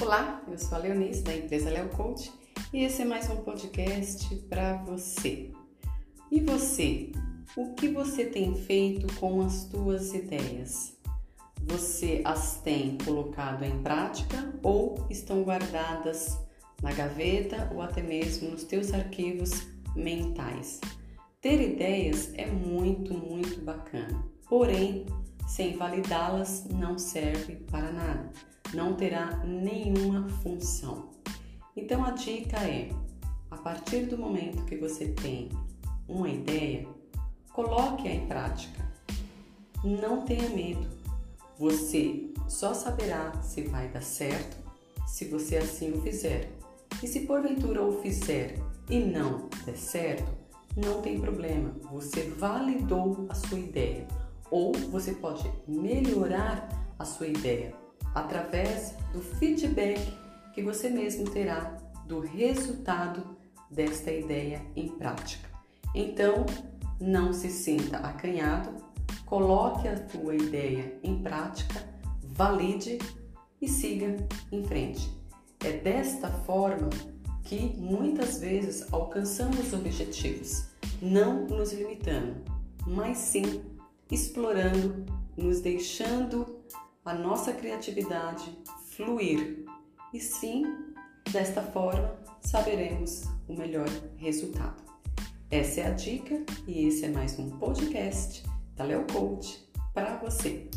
Olá, eu sou a Leonice da empresa Leo Coach e esse é mais um podcast para você. E você, o que você tem feito com as tuas ideias? Você as tem colocado em prática ou estão guardadas na gaveta ou até mesmo nos teus arquivos mentais? Ter ideias é muito, muito bacana, porém, sem validá-las não serve para nada não terá nenhuma função. Então a dica é: a partir do momento que você tem uma ideia, coloque-a em prática. Não tenha medo. Você só saberá se vai dar certo se você assim o fizer. E se porventura o fizer e não der certo, não tem problema. Você validou a sua ideia ou você pode melhorar a sua ideia através do feedback que você mesmo terá do resultado desta ideia em prática. Então, não se sinta acanhado, coloque a tua ideia em prática, valide e siga em frente. É desta forma que muitas vezes alcançamos objetivos, não nos limitando, mas sim explorando, nos deixando a nossa criatividade fluir e sim, desta forma, saberemos o melhor resultado. Essa é a dica e esse é mais um podcast da Leo Coach para você.